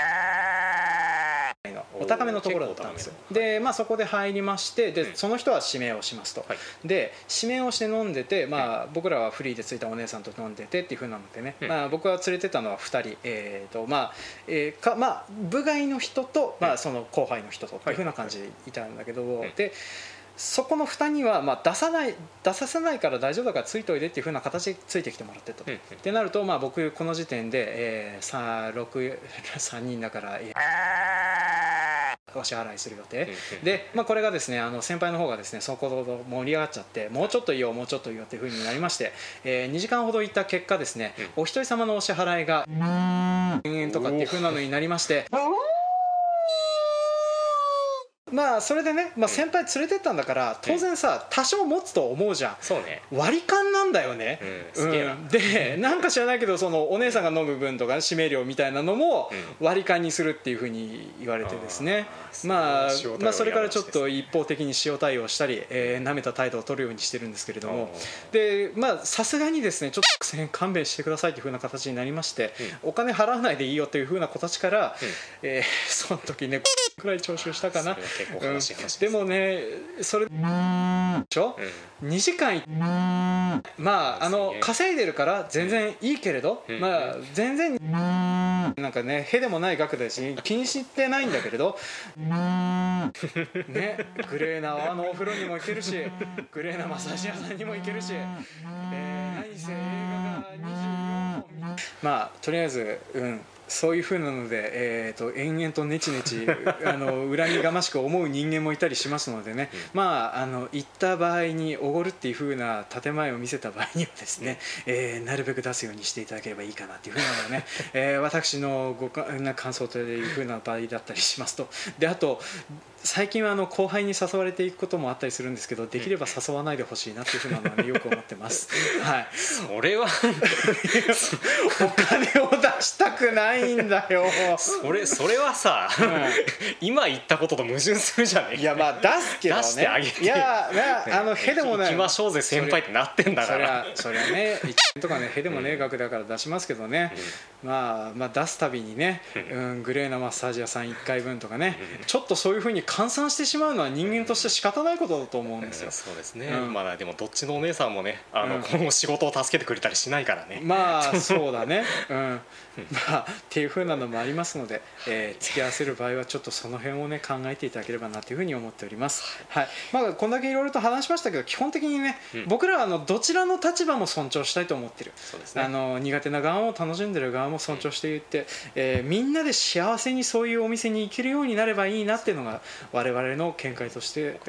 のお高めのところだったんですよ。で、まあ、そこで入りましてで、うん。その人は指名をしますと、はい。で指名をして飲んでて、まあ、僕らはフリーでついたお姉さんと飲んでてっていうふうなのでね、うんまあ、僕は連れてたのは2人、えーとまあえーかまあ、部外の人と、まあ、うんその後輩の人とっていうふうな感じでいたんだけど、んでそこの蓋には、まあ、出さない出させないから大丈夫だからついといでっていうふうな形でついてきてもらってと、うんってなると、まあ、僕この時点で、えー、3, 6 3人だから、えーお支払いする予定、うんで、まあ、これがですねあの先輩の方がですねそこほど盛り上がっちゃってもうちょっといいよもうちょっといいよっていうふうになりまして、えー、2時間ほど行った結果ですね、お一人様のお支払いが1000円とかっていうふうなのになりまして。まあそれでね、まあ、先輩連れてったんだから当然さ多少持つと思うじゃん。そうね。割り勘なんだよね、うん。すげえな。うんでなんか知らないけどそのお姉さんが飲む分とか指名料みたいなのも割り勘にするっていうふうに言われてですね。まあまあそれからちょっと一方的に塩対応したり、えー舐めた態度を取るようにしてるんですけれども。あでまあさすがにですねちょっと1000円勘弁してくださいというふうな形になりまして、お金払わないでいいよというふうな形から、えーその時ねくらい徴収したかな結構悲しい話です。でもねそれでしょ、うん。2時間いまああの稼いでるから全然いいけれど、うん。まあ全然なんかねへでもない額だし気にしてないんだけれどねグレーな泡のお風呂にも行けるしグレーなマッサージ屋さんにも行けるし、えー何せ映画が24本見まあとりあえずうんそういうふうなので、えー、と延々とネチネチあの恨みがましく思う人間もいたりしますのでね、まああの行った場合におごるっていうふうな建前を見せた場合にはですね、えーなるべく出すようにしていただければいいかなっていうふうなのをね、えー私のごかな感想というふうな場合だったりしますと。であと最近はあの後輩に誘われていくこともあったりするんですけどできれば誘わないでほしいなっていうふうなのは、ね、よく思ってます。はい。それは。お金を出したくないんだよ。それそれはさ、今言ったことと矛盾するじゃねいやまあ出すけどね。出してあげて。いやなあのへでもね。行きましょうぜ先輩ってなってんだから。ゃそりゃね一円とかねへでもねえ額だから出しますけどね、まあまあ出すたびにね、うん、グレーなマッサージ屋さん1回分とかね、ちょっとそういうふうに換算してしまうのは人間として仕方ないことだと思うんですよ。そうですね、うん。まあでもどっちのお姉さんもねあの、うん。今後仕事を助けてくれたりしないからね、まあ そうだね、うん。まあ、っていうふうなのもありますので、えー付き合わせる場合はちょっとその辺をね考えていただければなというふうに思っております、はい。まあ、こんだけいろいろと話しましたけど基本的にね、うん。僕らはあのどちらの立場も尊重したいと思ってる。そうですね。あの苦手な側も楽しんでる側も尊重していって、えーみんなで幸せにそういうお店に行けるようになればいいなっていうのが我々の見解として、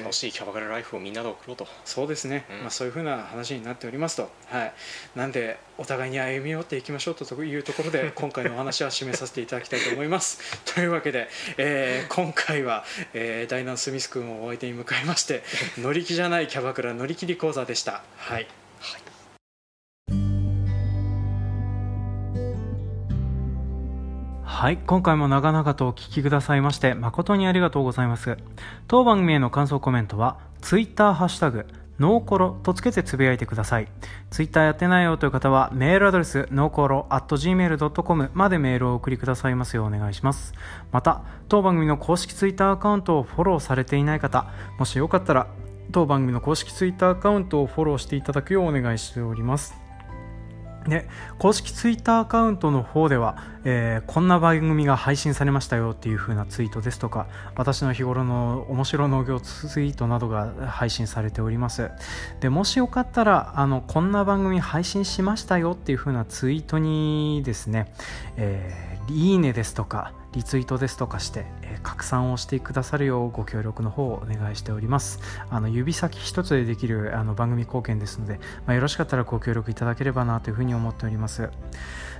楽しいキャバクラライフをみんなで送ろうと。そうですね、うん。まあ、そういうふうな話になっておりますと、はい、なんでお互いに歩み寄っていきましょうというところで 今回のお話は締めさせていただきたいと思います。というわけで、えー今回は、えー、ダイナン・スミス君をお相手に迎えまして乗り気じゃないキャバクラ乗り切り講座でした。はいはい、今回も長々とお聞きくださいまして誠にありがとうございます。当番組への感想コメントは、ツイッターハッシュタグ、ノーコロとつけてつぶやいてください。ツイッターやってないよという方は、メールアドレス、ノーコロ at gmail.com までメールをお送りくださいますようお願いします。また、当番組の公式ツイッターアカウントをフォローされていない方、もしよかったら、当番組の公式ツイッターアカウントをフォローしていただくようお願いしております。で公式ツイッターアカウントの方では、えーこんな番組が配信されましたよっていう風なツイートですとか私の日頃の面白農業ツイートなどが配信されております。でもしよかったらあのこんな番組配信しましたよっていう風なツイートにですね、えーいいねですとかリツイートですとかして、えー拡散をしてくださるようご協力の方をお願いしております。あの指先一つでできるあの番組貢献ですので、まあ、よろしかったらご協力いただければなというふうに思っております。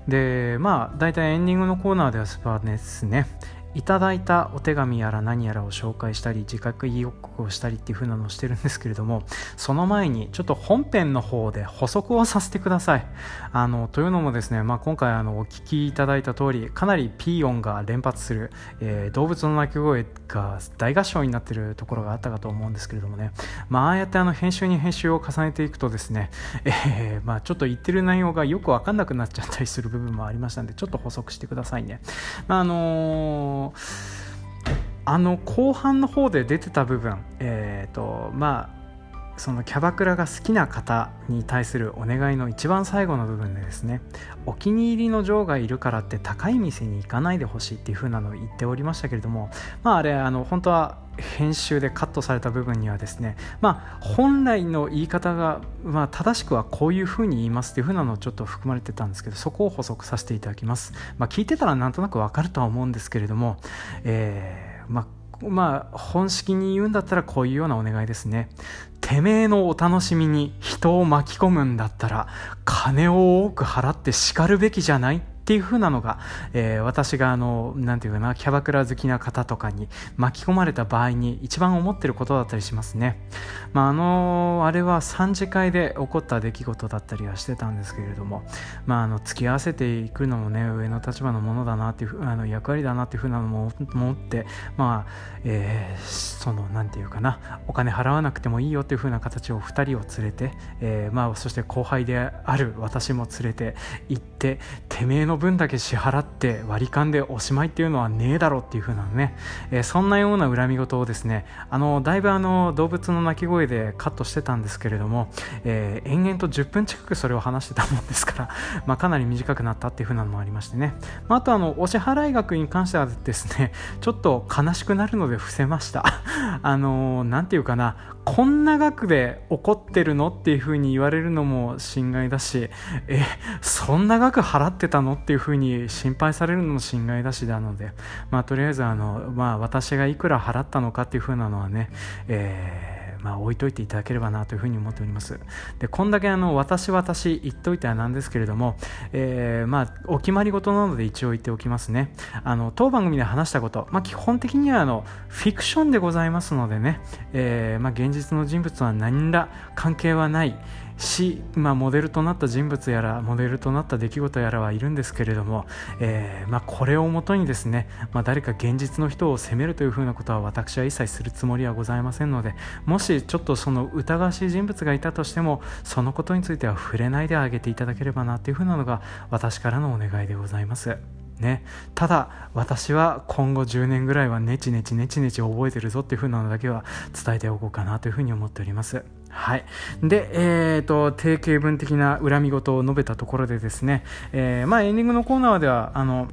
でまあ大体エンディングのコーナーではですね。いただいたお手紙やら何やらを紹介したり自覚意欲をしたりっていう風なのをしてるんですけれどもその前にちょっと本編の方で補足をさせてください。あのというのもですね、まあ、今回あのお聞きいただいた通りかなりピー音が連発する、えー動物の鳴き声が大合唱になってるところがあったかと思うんですけれどもね、まあ、あやってあの編集に編集を重ねていくとですね、えーまあ、ちょっと言ってる内容がよく分かんなくなっちゃったりする部分もありましたんでちょっと補足してくださいね、まああのーあの後半の方で出てた部分、えーとまあ、そのキャバクラが好きな方に対するお願いの一番最後の部分でですねお気に入りの女王がいるからって高い店に行かないでほしいっていう風なのを言っておりましたけれどもまああれあの本当は編集でカットされた部分にはですねまあ本来の言い方が、まあ、正しくはこういう風に言いますっていう風なのをちょっと含まれてたんですけどそこを補足させていただきます、まあ、聞いてたらなんとなくわかるとは思うんですけれどもえー、まあまあ、本式に言うんだったらこういうようなお願いですね。てめえのお楽しみに人を巻き込むんだったら金を多く払って叱るべきじゃない？っていう風なのが、えー、私があの、なんていうかな、キャバクラ好きな方とかに巻き込まれた場合に一番思ってることだったりしますね。まあ、あの、あれは3次会で起こった出来事だったりはしてたんですけれども、まあ、あの、付き合わせていくのもね、上の立場のものだなっていう、あの、役割だなっていう風なのも思って、まあ、えー、その、なんていうかな、お金払わなくてもいいよっていう風な形を2人を連れて、えー、まあ、そして後輩である私も連れて行って、てめえのの分だけ支払って割り勘でおしまいっていうのはねえだろっていう風なね、えー、そんなような恨み事をですねあのだいぶあの動物の鳴き声でカットしてたんですけれども、えー、延々と10分近くそれを話してたもんですから、まあ、かなり短くなったっていう風なのもありましてね、まあ、あとあのお支払い額に関してはですねちょっと悲しくなるので伏せました。あのなんていうかなこんな額で怒ってるのっていう風に言われるのも心外だしえそんな額払ってたのっていう風に心配されるのも心外だしなのでまあとりあえずあのまあ私がいくら払ったのかっていう風なのはねえーまあ、置いといていただければなというふうに思っております。で、こんだけあの、私私言っといてはなんですけれども、えー、まあ、お決まり事なので一応言っておきますね。あの、当番組で話したこと、まあ、基本的にはあの、フィクションでございますのでね、えー、まあ、現実の人物は何ら関係はない、し、まあ、モデルとなった人物やらモデルとなった出来事やらはいるんですけれども、えー、まあ、これをもとにですね、まあ、誰か現実の人を責めるというふうなことは私は一切するつもりはございませんのでもしちょっとその疑わしい人物がいたとしてもそのことについては触れないであげていただければなというふうなのが私からのお願いでございます。ね、ただ私は今後10年ぐらいはネチネチネチネチ覚えてるぞっていう風なのだけは伝えておこうかなというふうに思っております。はい。で、えっ、ー、と、定型文的な恨み事を述べたところでですね、えー、まあエンディングのコーナーでは、あの、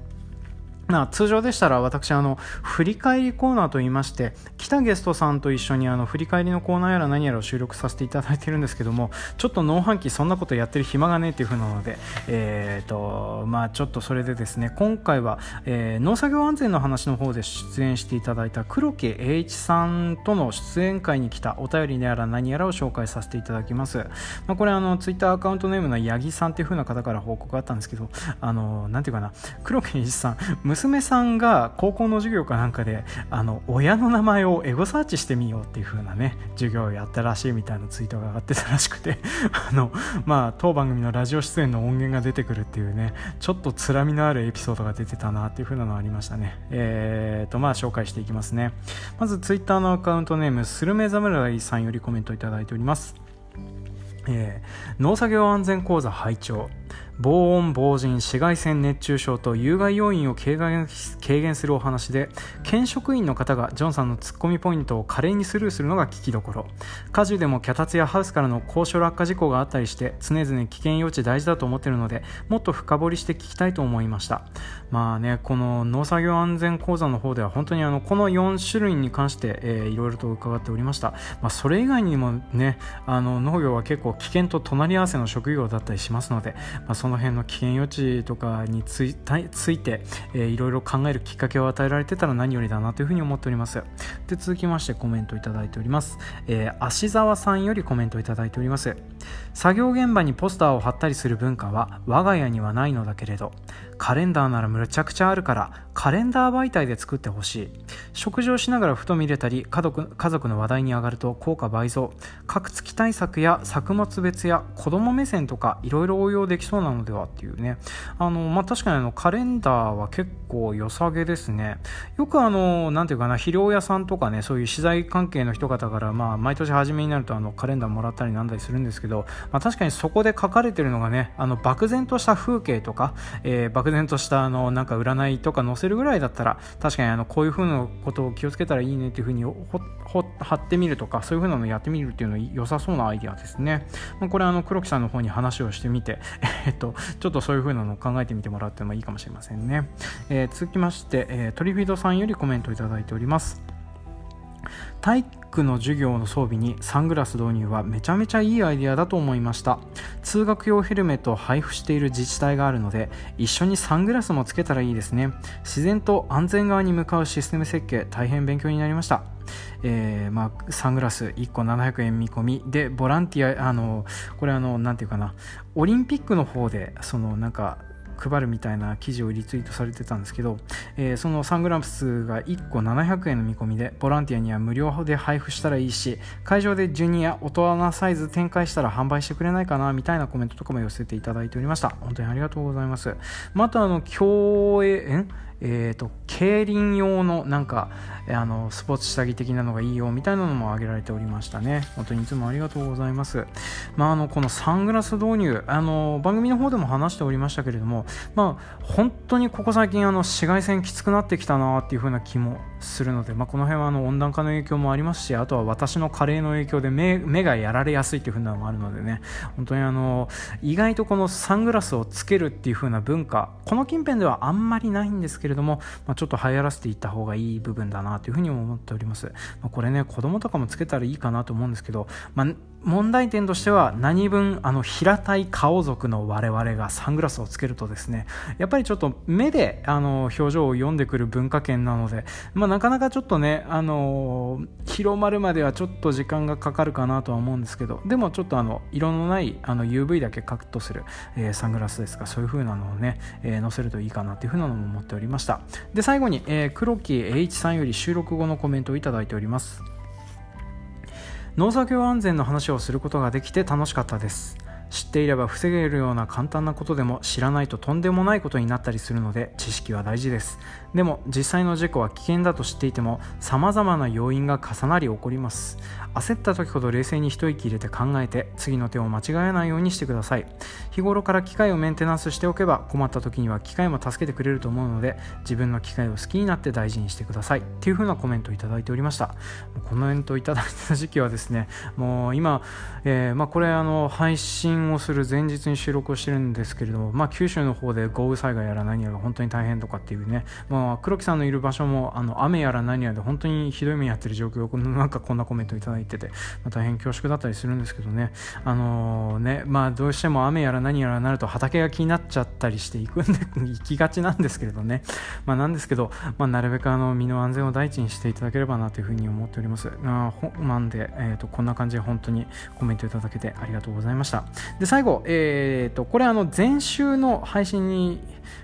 ま、通常でしたら私あの振り返りコーナーといいまして来たゲストさんと一緒にあの振り返りのコーナーやら何やらを収録させていただいてるんですけどもちょっと農飯期そんなことやってる暇がねえっていう風なので、えーとまあ、ちょっとそれでですね今回は、えー、農作業安全の話の方で出演していただいた黒木栄一さんとの出演会に来たお便りやら何やらを紹介させていただきます、まあ、これあのツイッターアカウントネームの八木さんっていう風な方から報告があったんですけどあのなんていうかな黒木栄一さん娘さんが高校の授業かなんかであの親の名前をエゴサーチしてみようっていう風なね授業をやったらしいみたいなツイートが上がってたらしくて あのまあ当番組のラジオ出演の音源が出てくるっていうねちょっとつらみのあるエピソードが出てたなっていう風なのありましたね。えーとまあ紹介していきますね。まずツイッターのアカウントネームスルメ侍さんよりコメントいただいております。えー、農作業安全講座拝聴。防音防塵紫外線熱中症と有害要因を軽減するお話で県職員の方がジョンさんのツッコミポイントを華麗にスルーするのが聞きどころ。家事でも脚立やハウスからの高所落下事故があったりして常々危険予知大事だと思っているのでもっと深掘りして聞きたいと思いました。まあねこの農作業安全講座の方では本当にあのこの4種類に関して、えー、いろいろと伺っておりました、まあ、それ以外にもねあの農業は結構危険と隣り合わせの職業だったりしますので、まあ、その辺の危険予知とかについついて、えー、いろいろ考えるきっかけを与えられてたら何よりだなというふうに思っております。で続きましてコメントいただいております、えー、芦沢さんよりコメントいただいております。作業現場にポスターを貼ったりする文化は我が家にはないのだけれどカレンダーならむちゃくちゃあるからカレンダー媒体で作ってほしい。食事をしながらふと見れたり家族家族の話題に上がると効果倍増。各月対策や作物別や子供目線とかいろいろ応用できそうなのではっていうね。あの、まあ、確かにあのカレンダーは結構良さげですね。よくあのなんていうかな肥料屋さんとかねそういう資材関係の人方から、まあ、毎年初めになるとあのカレンダーもらったりなんだりするんですけど、どまあ、確かにそこで書かれてるのがねあの漠然とした風景とか、えー、漠然としたあのなんか占いとか載せるぐらいだったら確かにあのこういうふうなことを気をつけたらいいねっていうふうに貼ってみるとかそういうふうなのをやってみるっていうのは良さそうなアイデアですね、まあ、これあの黒木さんの方に話をしてみて、えっと、ちょっとそういうふうなのを考えてみてもらってもいいかもしれませんね、えー、続きまして、えー、トリフィードさんよりコメントいただいております。体育の授業の装備にサングラス導入はめちゃめちゃいいアイデアだと思いました。通学用ヘルメットを配布している自治体があるので一緒にサングラスもつけたらいいですね。自然と安全側に向かうシステム設計大変勉強になりました。えー、まあ、サングラス1個700円見込みでボランティアあのこれあのなんていうかな。オリンピックの方でそのなんか配るみたいな記事をリツイートされてたんですけど、えー、そのサングラスが1個700円の見込みでボランティアには無料で配布したらいいし会場でジュニア大人サイズ展開したら販売してくれないかなみたいなコメントとかも寄せていただいておりました。本当にありがとうございます。またあの競泳ええーと、競輪用のなんかあのスポーツ下着的なのがいいよみたいなのも挙げられておりましたね。本当にいつもありがとうございます、まあ、あのこのサングラス導入あの番組の方でも話しておりましたけれども、まあ、本当にここ最近あの紫外線きつくなってきたなっていう風な気もするので、まあ、この辺はあの温暖化の影響もありますしあとは私の加齢の影響で目目がやられやすいっていう風なのもあるのでね。本当にあの意外とこのサングラスをつけるっていう風な文化この近辺ではあんまりないんですけれども、れどもまあ、ちょっと流行らせていった方がいい部分だなというふうに思っております、まあ、これね子供とかもつけたらいいかなと思うんですけど、まあ問題点としては何分あの平たい顔族の我々がサングラスをつけるとですねやっぱりちょっと目であの表情を読んでくる文化圏なので、まあ、なかなかちょっとねあの広まるまではちょっと時間がかかるかなとは思うんですけどでもちょっとあの色のないあの UV だけカットする、えー、サングラスですかそういう風なのをね、えー、載せるといいかなという風なのも思っておりました。で最後に、えー、黒木 H さんより収録後のコメントをいいております。農作業安全の話をすることができて楽しかったです。知っていれば防げるような簡単なことでも知らないととんでもないことになったりするので知識は大事です。でも実際の事故は危険だと知っていても様々な要因が重なり起こります。焦った時ほど冷静に一息入れて考えて次の手を間違えないようにしてください。日頃から機械をメンテナンスしておけば困った時には機械も助けてくれると思うので自分の機械を好きになって大事にしてください。っていう風なコメントをいただいておりました。コメントをいただいた時期はですねもう今、えー、まあ、これあの配信をする前日に収録をしてるんですけれども、まあ、九州の方で豪雨災害やら何やら本当に大変とかっていうね、まあ、黒木さんのいる場所もあの雨やら何やらで本当にひどい目に遭ってる状況 なんかこんなコメントいただいてて、まあ、大変恐縮だったりするんですけどね,、あのー、ねまあ、どうしても雨やら何やらなると畑が気になっちゃったりしていくんで 行きがちなんですけれどね、まあ、なんですけど、まあ、なるべくあの身の安全を第一にしていただければなというふうに思っております。あなんで、えーと、こんな感じで本当にコメントいただけてありがとうございました。で最後、えーと、これあの前週の配信に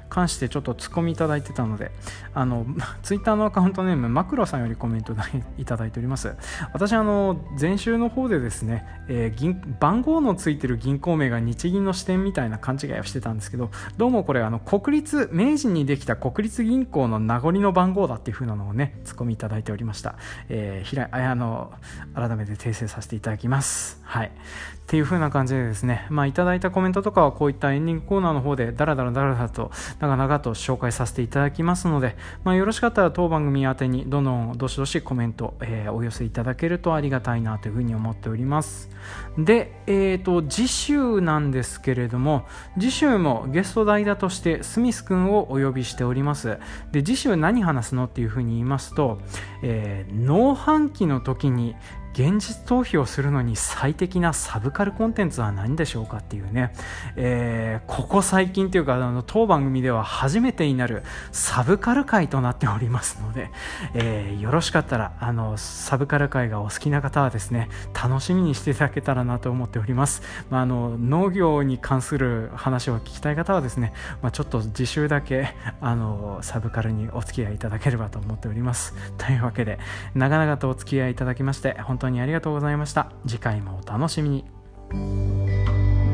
関してちょっとツッコミいただいてたので、あの、ツイッターのアカウントネーム、マクロさんよりコメントいただいております。私、あの、前週の方でですね、えー、銀番号のついてる銀行名が日銀の支店みたいな勘違いをしてたんですけど、どうもこれ、あの、国立、明治にできた国立銀行の名残の番号だっていう風なのをね、ツッコミいただいておりました。えー、ひら、あの、改めて訂正させていただきます。はい。っていう風な感じでですね、まあ、いただいたコメントとかはこういったエンディングコーナーの方でダラダラダラダラと長々と紹介させていただきますので、まあ、よろしかったら当番組宛てにどんどんどしどしコメント、えー、お寄せいただけるとありがたいなというふうに思っております。で、えーと、次週なんですけれども次週もゲスト代打としてスミス君をお呼びしております。で次週何話すのっていうふうに言いますと、えー、農繁期の時に現実逃避をするのに最適なサブカルコンテンツは何でしょうかっていうね、えー、ここ最近というかあの当番組では初めてになるサブカル界となっておりますので、えー、よろしかったらあのサブカル界がお好きな方はですね楽しみにしていただけたらなと思っております、まあ、あの農業に関する話を聞きたい方はですね、まあ、ちょっと次週だけあのサブカルにお付き合いいただければと思っております。というわけで長々とお付き合いいただきまして本当当にありがとうございました。次回もお楽しみに。